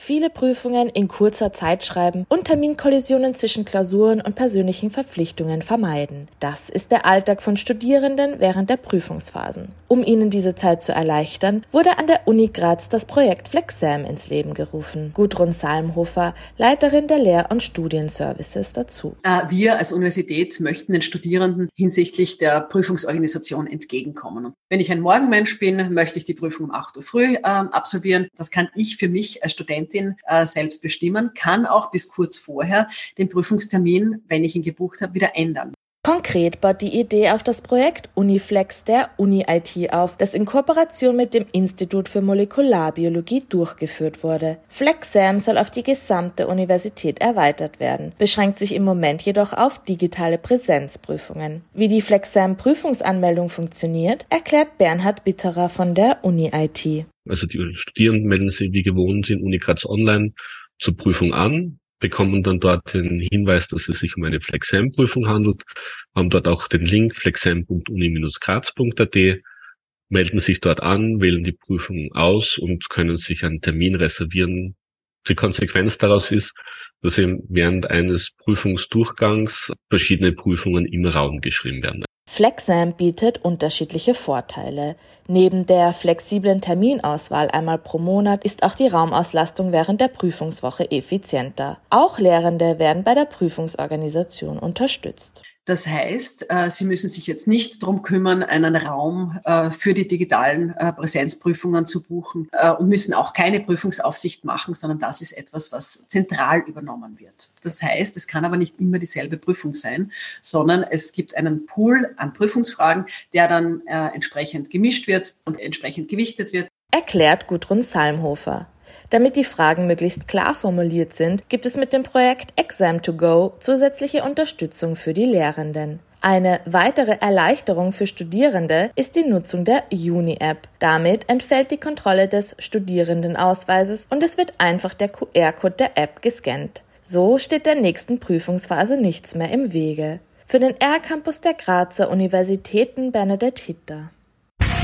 viele Prüfungen in kurzer Zeit schreiben und Terminkollisionen zwischen Klausuren und persönlichen Verpflichtungen vermeiden. Das ist der Alltag von Studierenden während der Prüfungsphasen. Um ihnen diese Zeit zu erleichtern, wurde an der Uni Graz das Projekt FlexSam ins Leben gerufen. Gudrun Salmhofer, Leiterin der Lehr- und Studienservices dazu. Wir als Universität möchten den Studierenden hinsichtlich der Prüfungsorganisation entgegenkommen. wenn ich ein Morgenmensch bin, möchte ich die Prüfung um 8 Uhr früh äh, absolvieren. Das kann ich für mich als Studentin Studentin äh, selbst bestimmen, kann auch bis kurz vorher den Prüfungstermin, wenn ich ihn gebucht habe, wieder ändern. Konkret baut die Idee auf das Projekt Uniflex der Uni-IT auf, das in Kooperation mit dem Institut für Molekularbiologie durchgeführt wurde. FlexSam soll auf die gesamte Universität erweitert werden, beschränkt sich im Moment jedoch auf digitale Präsenzprüfungen. Wie die FlexSam Prüfungsanmeldung funktioniert, erklärt Bernhard Bitterer von der Uni-IT. Also die Studierenden melden sich wie gewohnt in Unicrads Online zur Prüfung an, bekommen dann dort den Hinweis, dass es sich um eine Flexam-Prüfung handelt, haben dort auch den Link flexam.uni-graz.at, melden sich dort an, wählen die Prüfung aus und können sich einen Termin reservieren. Die Konsequenz daraus ist, dass eben während eines Prüfungsdurchgangs verschiedene Prüfungen im Raum geschrieben werden. FlexSam bietet unterschiedliche Vorteile. Neben der flexiblen Terminauswahl einmal pro Monat ist auch die Raumauslastung während der Prüfungswoche effizienter. Auch Lehrende werden bei der Prüfungsorganisation unterstützt. Das heißt, äh, Sie müssen sich jetzt nicht darum kümmern, einen Raum äh, für die digitalen äh, Präsenzprüfungen zu buchen und müssen auch keine Prüfungsaufsicht machen, sondern das ist etwas, was zentral übernommen wird. Das heißt, es kann aber nicht immer dieselbe Prüfung sein, sondern es gibt einen Pool an Prüfungsfragen, der dann entsprechend gemischt wird und entsprechend gewichtet wird. Erklärt Gudrun Salmhofer. Damit die Fragen möglichst klar formuliert sind, gibt es mit dem Projekt Exam2Go zusätzliche Unterstützung für die Lehrenden. Eine weitere Erleichterung für Studierende ist die Nutzung der Uni-App. Damit entfällt die Kontrolle des Studierendenausweises und es wird einfach der QR-Code der App gescannt. So steht der nächsten Prüfungsphase nichts mehr im Wege. Für den R-Campus der Grazer Universitäten Bernadette Hitter.